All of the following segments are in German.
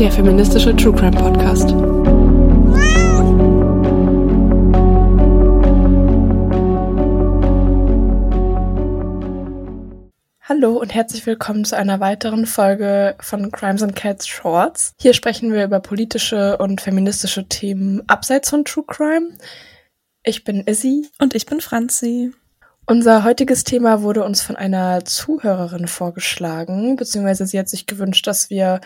der feministische True Crime Podcast. Hallo und herzlich willkommen zu einer weiteren Folge von Crimes and Cats Shorts. Hier sprechen wir über politische und feministische Themen abseits von True Crime. Ich bin Izzy. Und ich bin Franzi. Unser heutiges Thema wurde uns von einer Zuhörerin vorgeschlagen, beziehungsweise sie hat sich gewünscht, dass wir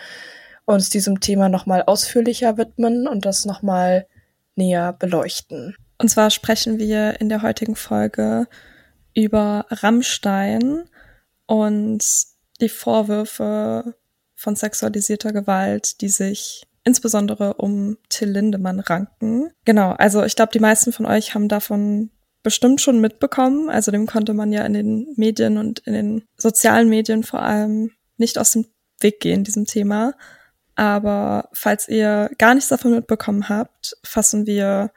uns diesem Thema nochmal ausführlicher widmen und das nochmal näher beleuchten. Und zwar sprechen wir in der heutigen Folge über Rammstein und die Vorwürfe von sexualisierter Gewalt, die sich insbesondere um Till Lindemann ranken. Genau, also ich glaube, die meisten von euch haben davon bestimmt schon mitbekommen. Also dem konnte man ja in den Medien und in den sozialen Medien vor allem nicht aus dem Weg gehen, diesem Thema. Aber falls ihr gar nichts davon mitbekommen habt, fassen wir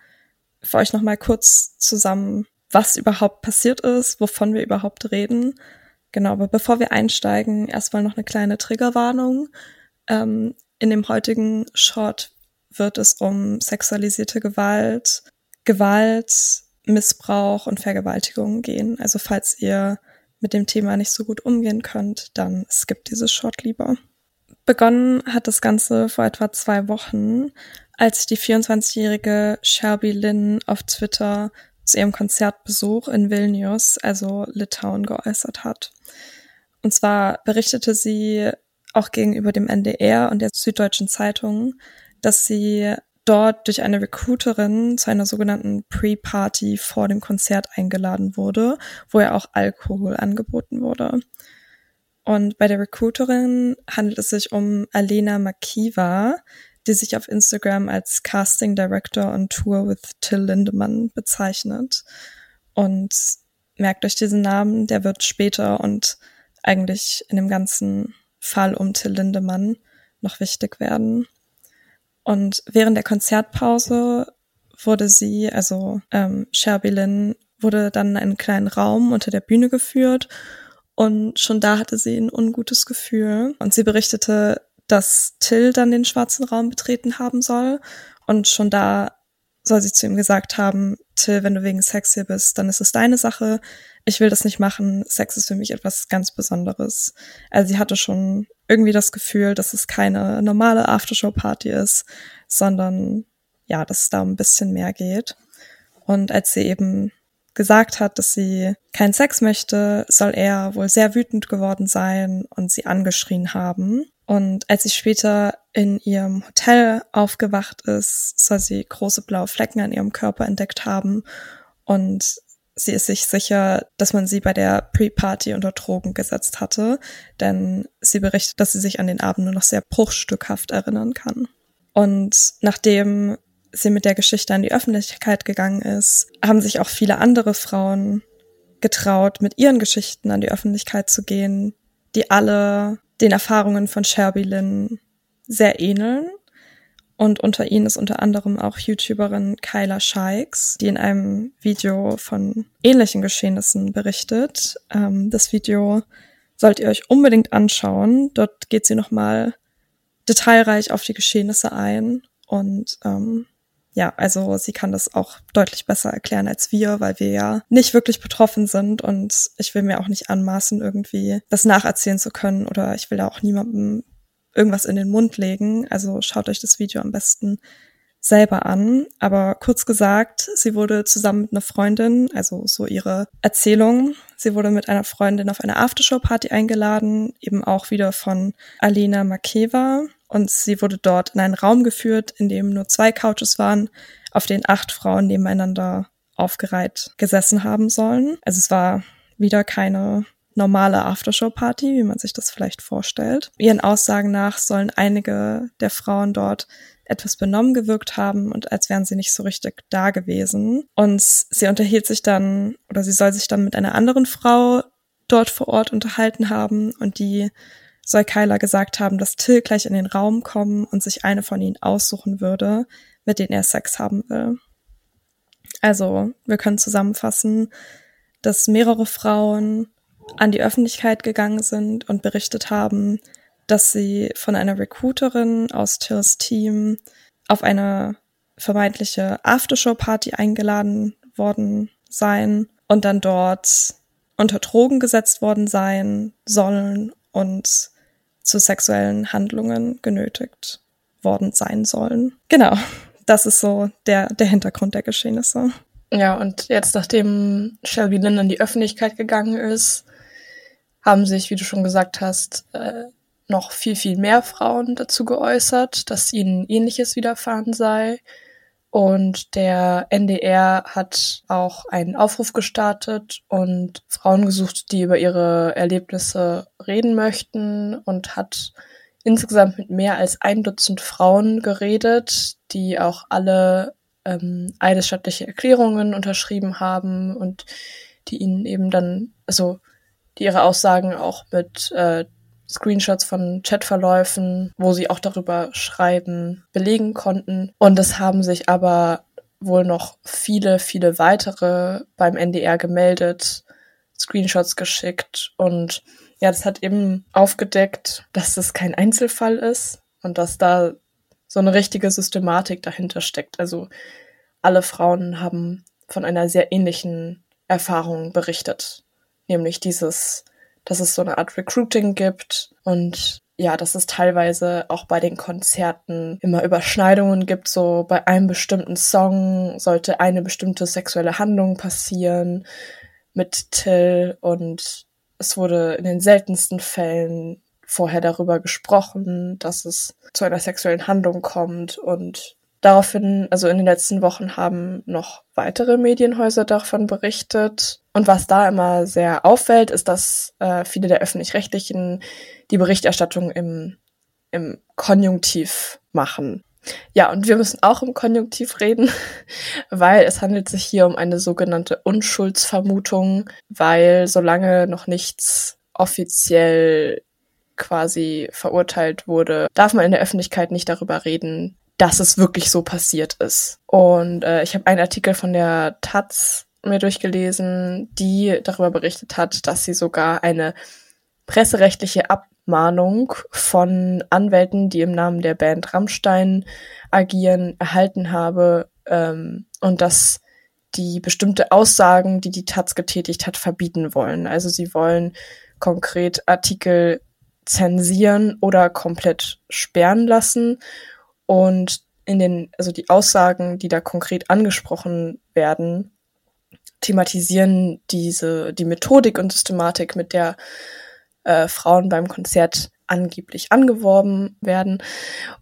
für euch nochmal kurz zusammen, was überhaupt passiert ist, wovon wir überhaupt reden. Genau, aber bevor wir einsteigen, erstmal noch eine kleine Triggerwarnung. Ähm, in dem heutigen Short wird es um sexualisierte Gewalt, Gewalt, Missbrauch und Vergewaltigung gehen. Also falls ihr mit dem Thema nicht so gut umgehen könnt, dann skippt dieses Short lieber. Begonnen hat das Ganze vor etwa zwei Wochen, als die 24-jährige Shelby Lynn auf Twitter zu ihrem Konzertbesuch in Vilnius, also Litauen, geäußert hat. Und zwar berichtete sie auch gegenüber dem NDR und der Süddeutschen Zeitung, dass sie dort durch eine Recruiterin zu einer sogenannten Pre-Party vor dem Konzert eingeladen wurde, wo ja auch Alkohol angeboten wurde. Und bei der Recruiterin handelt es sich um Alena Makiva, die sich auf Instagram als Casting Director on Tour with Till Lindemann bezeichnet. Und merkt euch diesen Namen, der wird später und eigentlich in dem ganzen Fall um Till Lindemann noch wichtig werden. Und während der Konzertpause wurde sie, also ähm, Sherbilin, wurde dann in einen kleinen Raum unter der Bühne geführt und schon da hatte sie ein ungutes Gefühl. Und sie berichtete, dass Till dann den schwarzen Raum betreten haben soll. Und schon da soll sie zu ihm gesagt haben, Till, wenn du wegen Sex hier bist, dann ist es deine Sache. Ich will das nicht machen. Sex ist für mich etwas ganz Besonderes. Also sie hatte schon irgendwie das Gefühl, dass es keine normale Aftershow-Party ist, sondern ja, dass es da um ein bisschen mehr geht. Und als sie eben gesagt hat, dass sie keinen Sex möchte, soll er wohl sehr wütend geworden sein und sie angeschrien haben. Und als sie später in ihrem Hotel aufgewacht ist, soll sie große blaue Flecken an ihrem Körper entdeckt haben und sie ist sich sicher, dass man sie bei der Pre-Party unter Drogen gesetzt hatte, denn sie berichtet, dass sie sich an den Abend nur noch sehr bruchstückhaft erinnern kann. Und nachdem sie mit der Geschichte an die Öffentlichkeit gegangen ist, haben sich auch viele andere Frauen getraut, mit ihren Geschichten an die Öffentlichkeit zu gehen, die alle den Erfahrungen von Shelby Lynn sehr ähneln und unter ihnen ist unter anderem auch YouTuberin Kyla Shikes, die in einem Video von ähnlichen Geschehnissen berichtet. Ähm, das Video sollt ihr euch unbedingt anschauen. Dort geht sie nochmal detailreich auf die Geschehnisse ein. Und ähm, ja, also sie kann das auch deutlich besser erklären als wir, weil wir ja nicht wirklich betroffen sind und ich will mir auch nicht anmaßen, irgendwie das nacherzählen zu können oder ich will da auch niemandem irgendwas in den Mund legen. Also schaut euch das Video am besten selber an. Aber kurz gesagt, sie wurde zusammen mit einer Freundin, also so ihre Erzählung, sie wurde mit einer Freundin auf eine Aftershow-Party eingeladen, eben auch wieder von Alina Makeva. Und sie wurde dort in einen Raum geführt, in dem nur zwei Couches waren, auf denen acht Frauen nebeneinander aufgereiht gesessen haben sollen. Also es war wieder keine normale Aftershow-Party, wie man sich das vielleicht vorstellt. Ihren Aussagen nach sollen einige der Frauen dort etwas benommen gewirkt haben und als wären sie nicht so richtig da gewesen. Und sie unterhielt sich dann oder sie soll sich dann mit einer anderen Frau dort vor Ort unterhalten haben und die soll Kyla gesagt haben, dass Till gleich in den Raum kommen und sich eine von ihnen aussuchen würde, mit denen er Sex haben will. Also, wir können zusammenfassen, dass mehrere Frauen an die Öffentlichkeit gegangen sind und berichtet haben, dass sie von einer Recruiterin aus Tills Team auf eine vermeintliche Aftershow-Party eingeladen worden sein und dann dort unter Drogen gesetzt worden sein sollen und zu sexuellen Handlungen genötigt worden sein sollen. Genau, das ist so der, der Hintergrund der Geschehnisse. Ja, und jetzt, nachdem Shelby Lynn in die Öffentlichkeit gegangen ist, haben sich, wie du schon gesagt hast, äh, noch viel, viel mehr Frauen dazu geäußert, dass ihnen ähnliches widerfahren sei. Und der NDR hat auch einen Aufruf gestartet und Frauen gesucht, die über ihre Erlebnisse reden möchten und hat insgesamt mit mehr als ein Dutzend Frauen geredet, die auch alle ähm, eidesstattliche Erklärungen unterschrieben haben und die ihnen eben dann, also die ihre Aussagen auch mit äh, Screenshots von Chatverläufen, wo sie auch darüber schreiben, belegen konnten. Und es haben sich aber wohl noch viele, viele weitere beim NDR gemeldet, Screenshots geschickt und ja, das hat eben aufgedeckt, dass das kein Einzelfall ist und dass da so eine richtige Systematik dahinter steckt. Also alle Frauen haben von einer sehr ähnlichen Erfahrung berichtet, nämlich dieses dass es so eine Art Recruiting gibt und ja, dass es teilweise auch bei den Konzerten immer Überschneidungen gibt. So bei einem bestimmten Song sollte eine bestimmte sexuelle Handlung passieren mit Till und es wurde in den seltensten Fällen vorher darüber gesprochen, dass es zu einer sexuellen Handlung kommt und Daraufhin, also in den letzten Wochen haben noch weitere Medienhäuser davon berichtet. Und was da immer sehr auffällt, ist, dass äh, viele der öffentlich-rechtlichen die Berichterstattung im, im Konjunktiv machen. Ja, und wir müssen auch im Konjunktiv reden, weil es handelt sich hier um eine sogenannte Unschuldsvermutung, weil solange noch nichts offiziell quasi verurteilt wurde, darf man in der Öffentlichkeit nicht darüber reden, dass es wirklich so passiert ist. Und äh, ich habe einen Artikel von der Taz mir durchgelesen, die darüber berichtet hat, dass sie sogar eine presserechtliche Abmahnung von Anwälten, die im Namen der Band Rammstein agieren, erhalten habe ähm, und dass die bestimmte Aussagen, die die Taz getätigt hat, verbieten wollen. Also sie wollen konkret Artikel zensieren oder komplett sperren lassen und in den, also die Aussagen, die da konkret angesprochen werden, thematisieren diese, die Methodik und Systematik, mit der äh, Frauen beim Konzert angeblich angeworben werden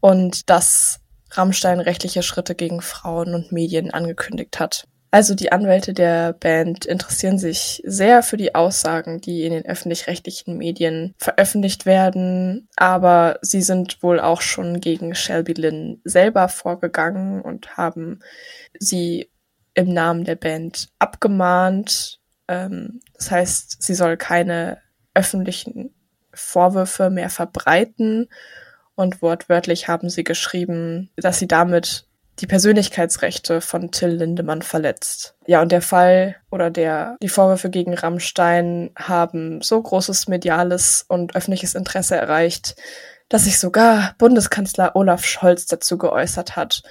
und dass Rammstein rechtliche Schritte gegen Frauen und Medien angekündigt hat. Also die Anwälte der Band interessieren sich sehr für die Aussagen, die in den öffentlich-rechtlichen Medien veröffentlicht werden, aber sie sind wohl auch schon gegen Shelby Lynn selber vorgegangen und haben sie im Namen der Band abgemahnt. Ähm, das heißt, sie soll keine öffentlichen Vorwürfe mehr verbreiten und wortwörtlich haben sie geschrieben, dass sie damit die Persönlichkeitsrechte von Till Lindemann verletzt. Ja, und der Fall oder der, die Vorwürfe gegen Rammstein haben so großes mediales und öffentliches Interesse erreicht, dass sich sogar Bundeskanzler Olaf Scholz dazu geäußert hat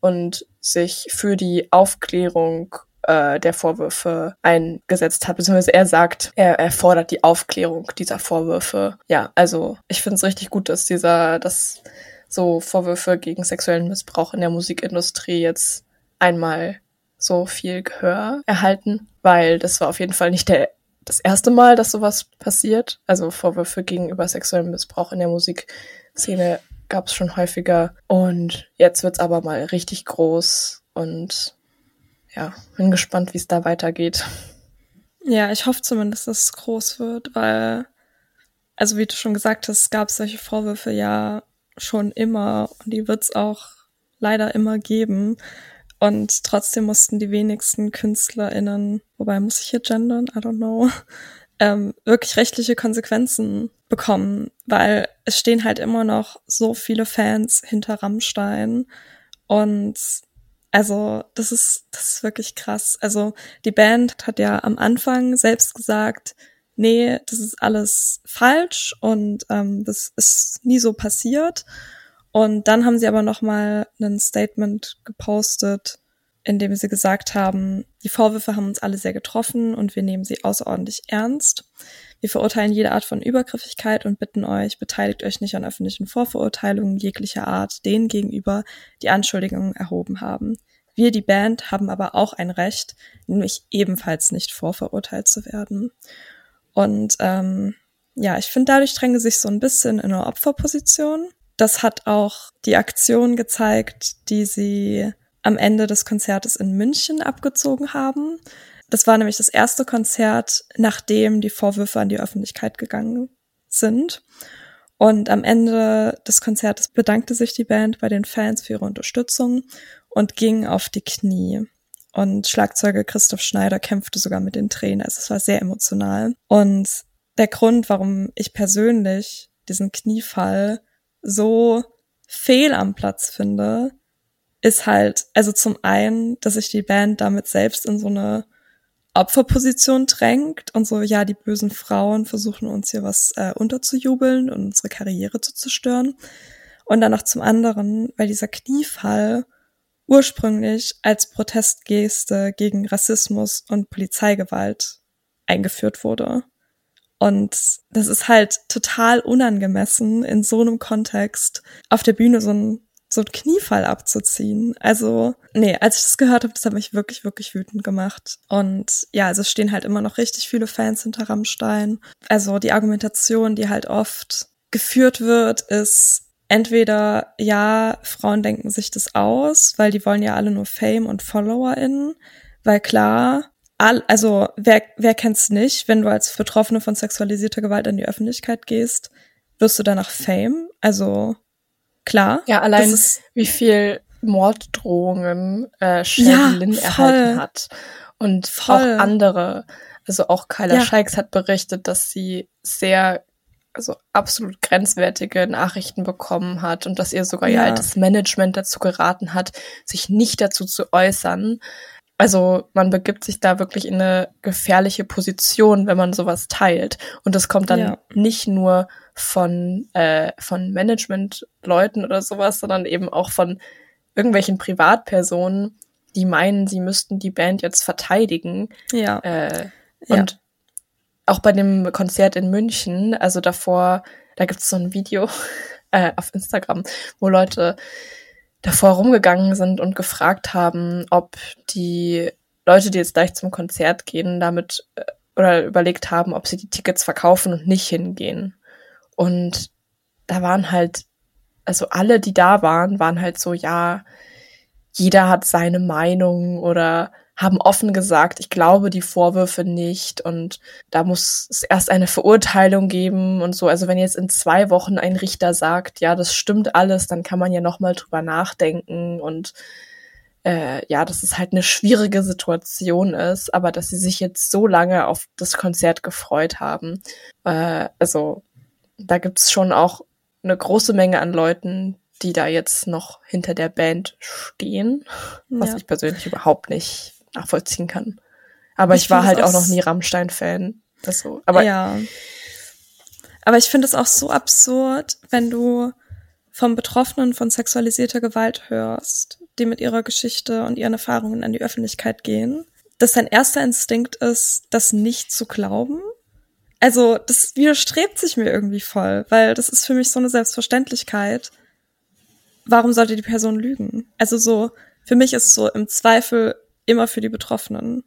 und sich für die Aufklärung äh, der Vorwürfe eingesetzt hat, beziehungsweise er sagt, er, er fordert die Aufklärung dieser Vorwürfe. Ja, also ich finde es richtig gut, dass dieser, dass so Vorwürfe gegen sexuellen Missbrauch in der Musikindustrie jetzt einmal so viel Gehör erhalten, weil das war auf jeden Fall nicht der, das erste Mal, dass sowas passiert. Also Vorwürfe gegenüber sexuellem Missbrauch in der Musikszene gab es schon häufiger. Und jetzt wird's aber mal richtig groß und ja, bin gespannt, wie es da weitergeht. Ja, ich hoffe zumindest, dass es groß wird, weil, also wie du schon gesagt hast, gab es solche Vorwürfe ja schon immer und die wird's auch leider immer geben. Und trotzdem mussten die wenigsten KünstlerInnen, wobei muss ich hier gendern? I don't know, ähm, wirklich rechtliche Konsequenzen bekommen, weil es stehen halt immer noch so viele Fans hinter Rammstein und also, das ist, das ist wirklich krass. Also, die Band hat ja am Anfang selbst gesagt, nee, das ist alles falsch und ähm, das ist nie so passiert. Und dann haben sie aber noch mal ein Statement gepostet, in dem sie gesagt haben, die Vorwürfe haben uns alle sehr getroffen und wir nehmen sie außerordentlich ernst. Wir verurteilen jede Art von Übergriffigkeit und bitten euch, beteiligt euch nicht an öffentlichen Vorverurteilungen jeglicher Art denen gegenüber, die Anschuldigungen erhoben haben. Wir, die Band, haben aber auch ein Recht, nämlich ebenfalls nicht vorverurteilt zu werden. Und ähm, ja, ich finde, dadurch dränge sich so ein bisschen in eine Opferposition. Das hat auch die Aktion gezeigt, die sie am Ende des Konzertes in München abgezogen haben. Das war nämlich das erste Konzert, nachdem die Vorwürfe an die Öffentlichkeit gegangen sind. Und am Ende des Konzertes bedankte sich die Band bei den Fans für ihre Unterstützung und ging auf die Knie. Und Schlagzeuger Christoph Schneider kämpfte sogar mit den Tränen. Also es war sehr emotional. Und der Grund, warum ich persönlich diesen Kniefall so fehl am Platz finde, ist halt, also zum einen, dass sich die Band damit selbst in so eine Opferposition drängt und so, ja, die bösen Frauen versuchen uns hier was äh, unterzujubeln und unsere Karriere zu zerstören. Und dann noch zum anderen, weil dieser Kniefall ursprünglich als Protestgeste gegen Rassismus und Polizeigewalt eingeführt wurde. Und das ist halt total unangemessen, in so einem Kontext auf der Bühne so ein so ein Kniefall abzuziehen. Also, nee, als ich das gehört habe, das hat mich wirklich, wirklich wütend gemacht. Und ja, also stehen halt immer noch richtig viele Fans hinter Rammstein. Also die Argumentation, die halt oft geführt wird, ist entweder, ja, Frauen denken sich das aus, weil die wollen ja alle nur Fame und FollowerInnen. Weil klar, all, also wer, wer kennt's nicht, wenn du als Betroffene von sexualisierter Gewalt in die Öffentlichkeit gehst, wirst du danach Fame. Also Klar. Ja, allein wie viel Morddrohungen äh, Shelly ja, erhalten hat. Und voll. auch andere. Also auch Kyla ja. Scheiks hat berichtet, dass sie sehr, also absolut grenzwertige Nachrichten bekommen hat und dass ihr sogar ja. ihr altes Management dazu geraten hat, sich nicht dazu zu äußern. Also man begibt sich da wirklich in eine gefährliche Position, wenn man sowas teilt. Und das kommt dann ja. nicht nur von, äh, von Management-Leuten oder sowas, sondern eben auch von irgendwelchen Privatpersonen, die meinen, sie müssten die Band jetzt verteidigen. Ja. Äh, und ja. auch bei dem Konzert in München, also davor, da gibt es so ein Video äh, auf Instagram, wo Leute davor rumgegangen sind und gefragt haben, ob die Leute, die jetzt gleich zum Konzert gehen, damit äh, oder überlegt haben, ob sie die Tickets verkaufen und nicht hingehen. Und da waren halt, also alle, die da waren, waren halt so, ja, jeder hat seine Meinung oder haben offen gesagt, ich glaube die Vorwürfe nicht und da muss es erst eine Verurteilung geben und so. Also wenn jetzt in zwei Wochen ein Richter sagt, ja, das stimmt alles, dann kann man ja nochmal drüber nachdenken und äh, ja, dass es halt eine schwierige Situation ist, aber dass sie sich jetzt so lange auf das Konzert gefreut haben. Äh, also da gibt's schon auch eine große Menge an Leuten, die da jetzt noch hinter der Band stehen, was ja. ich persönlich überhaupt nicht nachvollziehen kann. Aber ich, ich war halt auch, noch nie Rammstein-Fan. Also, aber ja. Aber ich finde es auch so absurd, wenn du vom Betroffenen von sexualisierter Gewalt hörst, die mit ihrer Geschichte und ihren Erfahrungen an die Öffentlichkeit gehen, dass dein erster Instinkt ist, das nicht zu glauben. Also, das widerstrebt sich mir irgendwie voll, weil das ist für mich so eine Selbstverständlichkeit. Warum sollte die Person lügen? Also so, für mich ist so im Zweifel immer für die Betroffenen.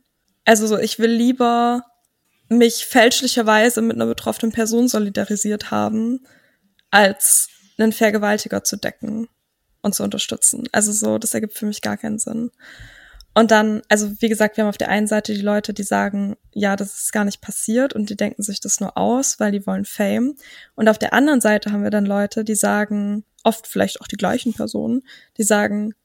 Also so, ich will lieber mich fälschlicherweise mit einer betroffenen Person solidarisiert haben, als einen Vergewaltiger zu decken und zu unterstützen. Also so, das ergibt für mich gar keinen Sinn. Und dann, also wie gesagt, wir haben auf der einen Seite die Leute, die sagen, ja, das ist gar nicht passiert und die denken sich das nur aus, weil die wollen Fame. Und auf der anderen Seite haben wir dann Leute, die sagen, oft vielleicht auch die gleichen Personen, die sagen,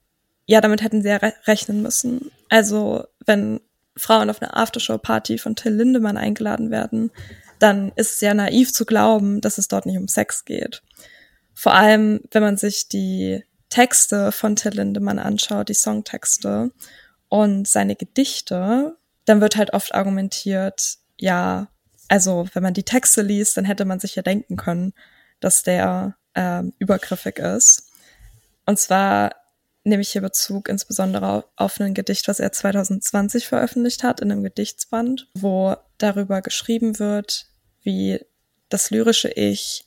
ja, damit hätten sie ja re rechnen müssen. Also, wenn Frauen auf eine Aftershow-Party von Till Lindemann eingeladen werden, dann ist es ja naiv zu glauben, dass es dort nicht um Sex geht. Vor allem, wenn man sich die Texte von Till Lindemann anschaut, die Songtexte und seine Gedichte, dann wird halt oft argumentiert, ja, also wenn man die Texte liest, dann hätte man sich ja denken können, dass der äh, übergriffig ist. Und zwar nehme ich hier Bezug insbesondere auf ein Gedicht, was er 2020 veröffentlicht hat, in einem Gedichtsband, wo darüber geschrieben wird, wie das lyrische Ich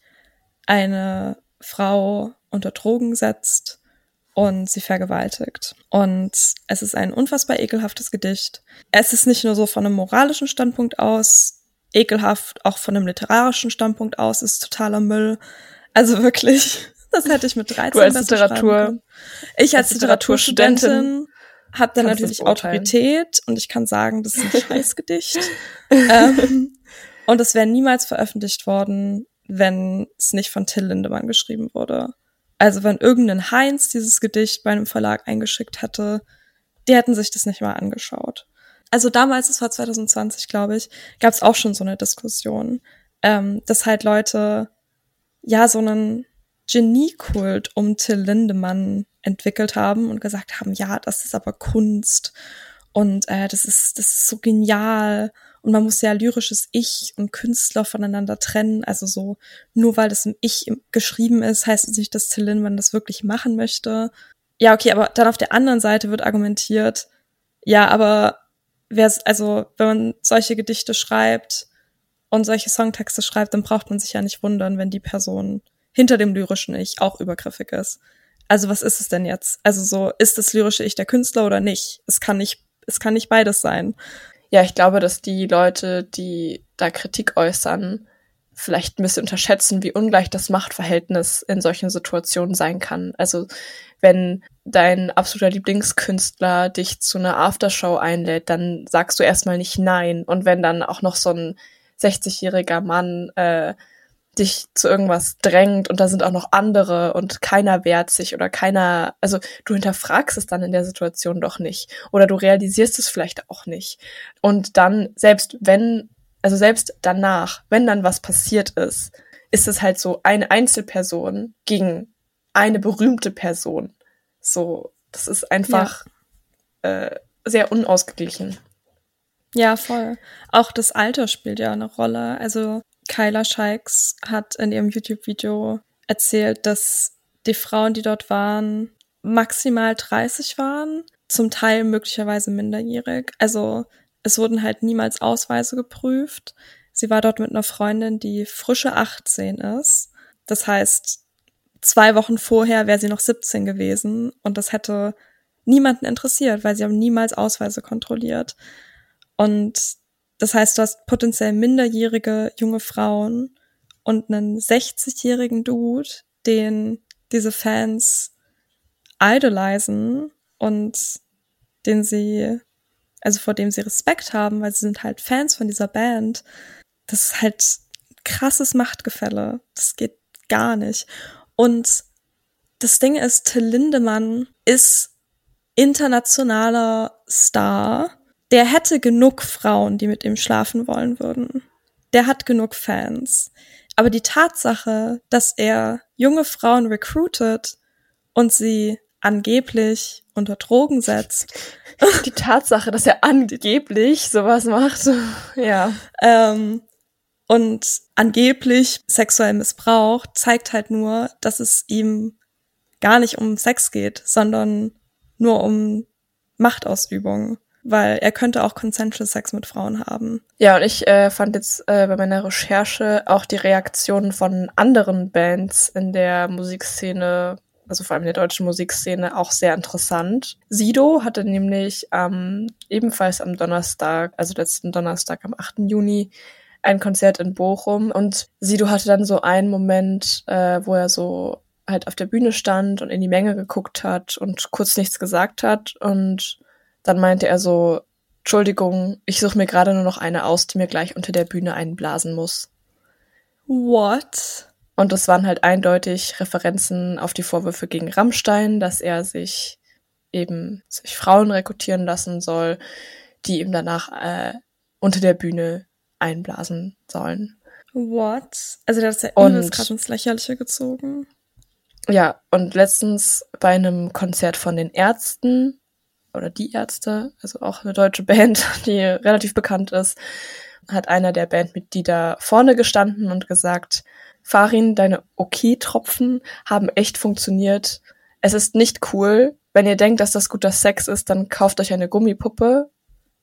eine Frau unter Drogen setzt und sie vergewaltigt. Und es ist ein unfassbar ekelhaftes Gedicht. Es ist nicht nur so von einem moralischen Standpunkt aus ekelhaft, auch von einem literarischen Standpunkt aus ist totaler Müll. Also wirklich, das hätte ich mit 13 Du als Literatur. Ich als, als Literaturstudentin, habe dann natürlich Autorität und ich kann sagen, das ist ein Scheißgedicht. ähm, und es wäre niemals veröffentlicht worden, wenn es nicht von Till Lindemann geschrieben wurde. Also wenn irgendein Heinz dieses Gedicht bei einem Verlag eingeschickt hätte, die hätten sich das nicht mal angeschaut. Also damals, es war 2020, glaube ich, gab es auch schon so eine Diskussion, ähm, dass halt Leute ja so einen Geniekult um Till Lindemann entwickelt haben und gesagt haben, ja, das ist aber Kunst und äh, das ist das ist so genial und man muss ja lyrisches Ich und Künstler voneinander trennen. Also so, nur weil das im Ich geschrieben ist, heißt es nicht, dass Till Lindemann das wirklich machen möchte. Ja, okay, aber dann auf der anderen Seite wird argumentiert, ja, aber wer, also, wenn man solche Gedichte schreibt und solche Songtexte schreibt, dann braucht man sich ja nicht wundern, wenn die Person hinter dem lyrischen Ich auch übergriffig ist. Also was ist es denn jetzt? Also so, ist das lyrische Ich der Künstler oder nicht? Es kann nicht, es kann nicht beides sein ja, ich glaube, dass die Leute, die da Kritik äußern, vielleicht ein bisschen unterschätzen, wie ungleich das Machtverhältnis in solchen Situationen sein kann. Also wenn dein absoluter Lieblingskünstler dich zu einer Aftershow einlädt, dann sagst du erstmal nicht nein. Und wenn dann auch noch so ein 60-jähriger Mann äh, dich zu irgendwas drängt und da sind auch noch andere und keiner wehrt sich oder keiner, also du hinterfragst es dann in der Situation doch nicht oder du realisierst es vielleicht auch nicht. Und dann, selbst wenn, also selbst danach, wenn dann was passiert ist, ist es halt so eine Einzelperson gegen eine berühmte Person. So, das ist einfach ja. äh, sehr unausgeglichen. Ja, voll. Auch das Alter spielt ja eine Rolle. Also Kyla Scheiks hat in ihrem YouTube-Video erzählt, dass die Frauen, die dort waren, maximal 30 waren, zum Teil möglicherweise minderjährig. Also es wurden halt niemals Ausweise geprüft. Sie war dort mit einer Freundin, die frische 18 ist. Das heißt, zwei Wochen vorher wäre sie noch 17 gewesen und das hätte niemanden interessiert, weil sie haben niemals Ausweise kontrolliert. Und das heißt, du hast potenziell minderjährige junge Frauen und einen 60-jährigen Dude, den diese Fans idolisen und den sie, also vor dem sie Respekt haben, weil sie sind halt Fans von dieser Band. Das ist halt krasses Machtgefälle. Das geht gar nicht. Und das Ding ist, Till Lindemann ist internationaler Star der hätte genug Frauen, die mit ihm schlafen wollen würden. Der hat genug Fans. Aber die Tatsache, dass er junge Frauen recruitet und sie angeblich unter Drogen setzt. Die Tatsache, dass er angeblich sowas macht, ja. Ähm, und angeblich sexuell missbraucht, zeigt halt nur, dass es ihm gar nicht um Sex geht, sondern nur um Machtausübung weil er könnte auch Consensual Sex mit Frauen haben. Ja, und ich äh, fand jetzt äh, bei meiner Recherche auch die Reaktionen von anderen Bands in der Musikszene, also vor allem in der deutschen Musikszene, auch sehr interessant. Sido hatte nämlich ähm, ebenfalls am Donnerstag, also letzten Donnerstag am 8. Juni, ein Konzert in Bochum und Sido hatte dann so einen Moment, äh, wo er so halt auf der Bühne stand und in die Menge geguckt hat und kurz nichts gesagt hat und dann meinte er so, Entschuldigung, ich suche mir gerade nur noch eine aus, die mir gleich unter der Bühne einblasen muss. What? Und es waren halt eindeutig Referenzen auf die Vorwürfe gegen Rammstein, dass er sich eben sich Frauen rekrutieren lassen soll, die ihm danach äh, unter der Bühne einblasen sollen. What? Also der hat ja übelst gerade ins Lächerliche gezogen. Ja, und letztens bei einem Konzert von den Ärzten oder die Ärzte, also auch eine deutsche Band, die relativ bekannt ist, hat einer der Bandmitglieder vorne gestanden und gesagt, Farin, deine Okay-Tropfen haben echt funktioniert. Es ist nicht cool. Wenn ihr denkt, dass das guter Sex ist, dann kauft euch eine Gummipuppe.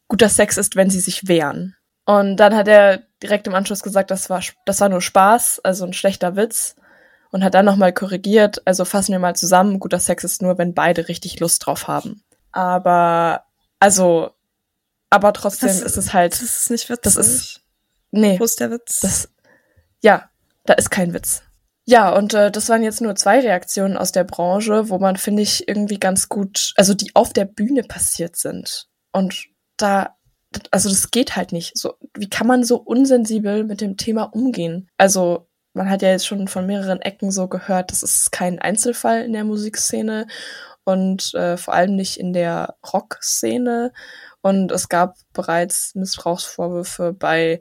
Guter Sex ist, wenn sie sich wehren. Und dann hat er direkt im Anschluss gesagt, das war, das war nur Spaß, also ein schlechter Witz. Und hat dann nochmal korrigiert, also fassen wir mal zusammen, guter Sex ist nur, wenn beide richtig Lust drauf haben. Aber, also, aber trotzdem das, ist es halt. Das ist nicht witzig. Das ist, nee. Wo ist der Witz? Das, ja, da ist kein Witz. Ja, und äh, das waren jetzt nur zwei Reaktionen aus der Branche, wo man, finde ich, irgendwie ganz gut, also die auf der Bühne passiert sind. Und da, also das geht halt nicht. So, wie kann man so unsensibel mit dem Thema umgehen? Also, man hat ja jetzt schon von mehreren Ecken so gehört, das ist kein Einzelfall in der Musikszene und äh, vor allem nicht in der Rockszene. Und es gab bereits Missbrauchsvorwürfe bei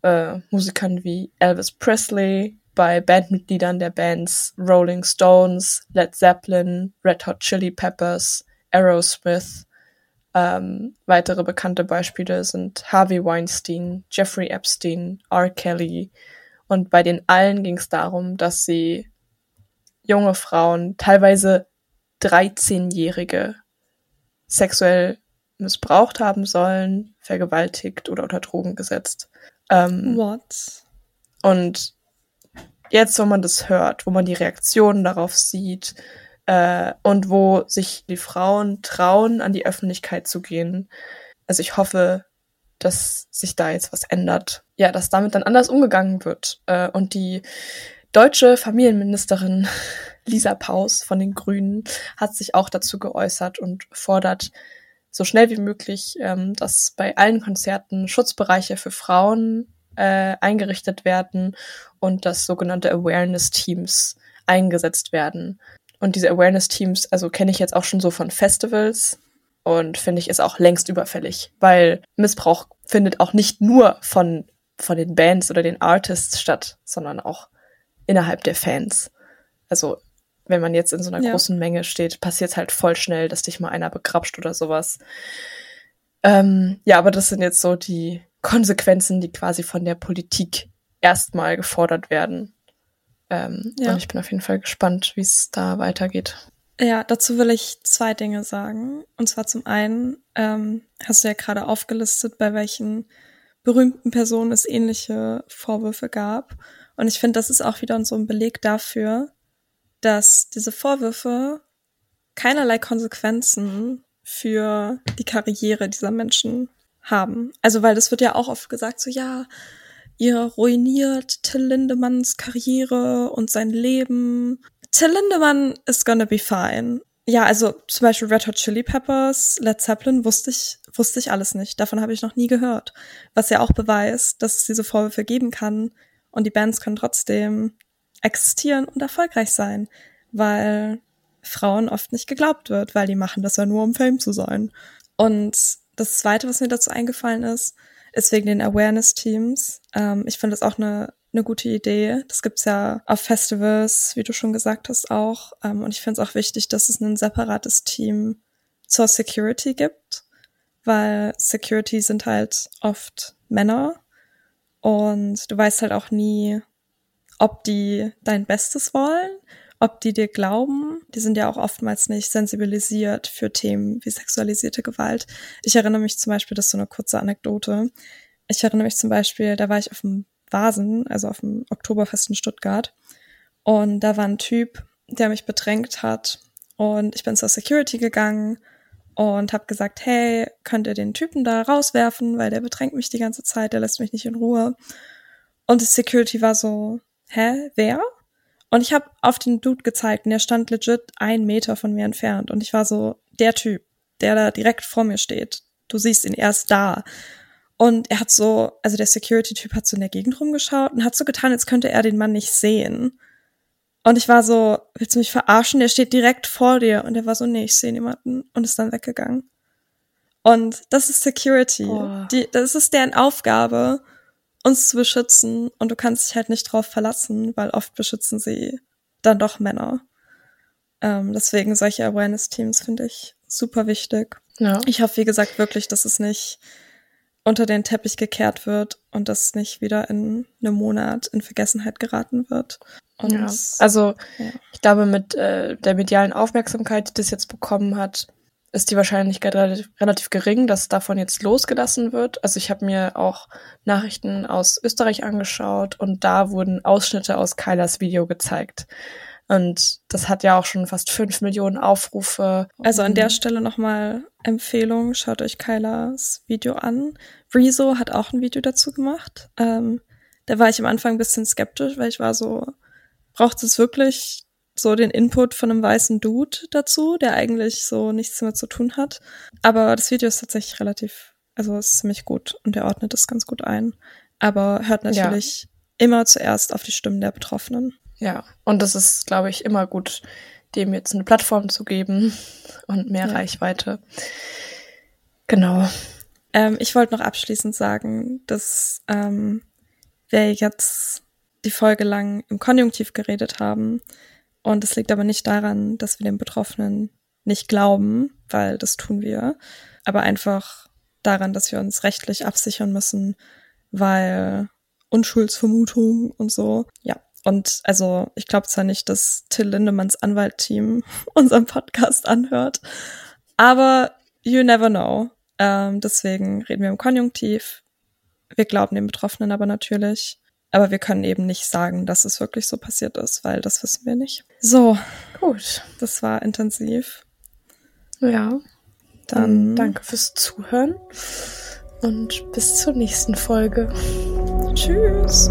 äh, Musikern wie Elvis Presley, bei Bandmitgliedern der Bands Rolling Stones, Led Zeppelin, Red Hot Chili Peppers, Aerosmith. Ähm, weitere bekannte Beispiele sind Harvey Weinstein, Jeffrey Epstein, R. Kelly. Und bei den allen ging es darum, dass sie junge Frauen, teilweise 13-Jährige, sexuell missbraucht haben sollen, vergewaltigt oder unter Drogen gesetzt. Ähm, What? Und jetzt, wo man das hört, wo man die Reaktionen darauf sieht äh, und wo sich die Frauen trauen, an die Öffentlichkeit zu gehen, also ich hoffe, dass sich da jetzt was ändert. Ja, dass damit dann anders umgegangen wird. Äh, und die deutsche Familienministerin Lisa Paus von den Grünen hat sich auch dazu geäußert und fordert so schnell wie möglich, ähm, dass bei allen Konzerten Schutzbereiche für Frauen äh, eingerichtet werden und dass sogenannte Awareness-Teams eingesetzt werden. Und diese Awareness-Teams, also kenne ich jetzt auch schon so von Festivals und finde ich ist auch längst überfällig, weil Missbrauch findet auch nicht nur von, von den Bands oder den Artists statt, sondern auch innerhalb der Fans. Also wenn man jetzt in so einer ja. großen Menge steht, passiert es halt voll schnell, dass dich mal einer begrapscht oder sowas. Ähm, ja, aber das sind jetzt so die Konsequenzen, die quasi von der Politik erstmal gefordert werden. Ähm, ja. Und ich bin auf jeden Fall gespannt, wie es da weitergeht. Ja, dazu will ich zwei Dinge sagen. Und zwar zum einen ähm, hast du ja gerade aufgelistet, bei welchen berühmten Personen es ähnliche Vorwürfe gab. Und ich finde, das ist auch wieder so ein Beleg dafür, dass diese Vorwürfe keinerlei Konsequenzen für die Karriere dieser Menschen haben. Also, weil das wird ja auch oft gesagt, so ja, ihr ruiniert Till Lindemanns Karriere und sein Leben. Till Lindemann is gonna be fine. Ja, also zum Beispiel Red Hot Chili Peppers, Led Zeppelin wusste ich, wusste ich alles nicht. Davon habe ich noch nie gehört. Was ja auch beweist, dass es diese Vorwürfe geben kann und die Bands können trotzdem existieren und erfolgreich sein, weil Frauen oft nicht geglaubt wird, weil die machen das ja nur, um Fame zu sein. Und das Zweite, was mir dazu eingefallen ist, ist wegen den Awareness-Teams. Ähm, ich finde das auch eine, eine gute Idee. Das gibt's ja auf Festivals, wie du schon gesagt hast, auch. Ähm, und ich finde es auch wichtig, dass es ein separates Team zur Security gibt, weil Security sind halt oft Männer und du weißt halt auch nie, ob die dein Bestes wollen, ob die dir glauben. Die sind ja auch oftmals nicht sensibilisiert für Themen wie sexualisierte Gewalt. Ich erinnere mich zum Beispiel, das ist so eine kurze Anekdote. Ich erinnere mich zum Beispiel, da war ich auf dem Vasen, also auf dem Oktoberfest in Stuttgart. Und da war ein Typ, der mich bedrängt hat. Und ich bin zur Security gegangen und habe gesagt, hey, könnt ihr den Typen da rauswerfen, weil der bedrängt mich die ganze Zeit, der lässt mich nicht in Ruhe. Und die Security war so, hä, wer? Und ich habe auf den Dude gezeigt und der stand legit ein Meter von mir entfernt. Und ich war so, der Typ, der da direkt vor mir steht. Du siehst ihn erst da. Und er hat so, also der Security-Typ hat so in der Gegend rumgeschaut und hat so getan, als könnte er den Mann nicht sehen. Und ich war so, willst du mich verarschen? Der steht direkt vor dir. Und er war so, nee, ich sehe niemanden. Und ist dann weggegangen. Und das ist Security. Oh. Die, das ist deren Aufgabe, uns zu beschützen und du kannst dich halt nicht drauf verlassen, weil oft beschützen sie dann doch Männer. Ähm, deswegen solche Awareness-Teams finde ich super wichtig. Ja. Ich hoffe, wie gesagt, wirklich, dass es nicht unter den Teppich gekehrt wird und das nicht wieder in einem Monat in Vergessenheit geraten wird. Und ja. Also ja. ich glaube, mit äh, der medialen Aufmerksamkeit, die das jetzt bekommen hat, ist die Wahrscheinlichkeit relativ, relativ gering, dass davon jetzt losgelassen wird. Also ich habe mir auch Nachrichten aus Österreich angeschaut und da wurden Ausschnitte aus Kailas Video gezeigt. Und das hat ja auch schon fast fünf Millionen Aufrufe. Also an der Stelle nochmal Empfehlung, schaut euch Kailas Video an. Rezo hat auch ein Video dazu gemacht. Ähm, da war ich am Anfang ein bisschen skeptisch, weil ich war so, braucht es wirklich so den Input von einem weißen Dude dazu, der eigentlich so nichts mehr zu tun hat. Aber das Video ist tatsächlich relativ, also ist ziemlich gut und der ordnet das ganz gut ein. Aber hört natürlich ja. immer zuerst auf die Stimmen der Betroffenen. Ja, und das ist, glaube ich, immer gut, dem jetzt eine Plattform zu geben und mehr ja. Reichweite. Genau. Ähm, ich wollte noch abschließend sagen, dass ähm, wir jetzt die Folge lang im Konjunktiv geredet haben. Und es liegt aber nicht daran, dass wir den Betroffenen nicht glauben, weil das tun wir, aber einfach daran, dass wir uns rechtlich absichern müssen, weil Unschuldsvermutung und so. Ja, und also ich glaube zwar nicht, dass Till Lindemanns Anwaltteam unseren Podcast anhört, aber you never know. Ähm, deswegen reden wir im Konjunktiv. Wir glauben den Betroffenen aber natürlich. Aber wir können eben nicht sagen, dass es wirklich so passiert ist, weil das wissen wir nicht. So. Gut. Das war intensiv. Ja. Dann danke fürs Zuhören und bis zur nächsten Folge. Tschüss.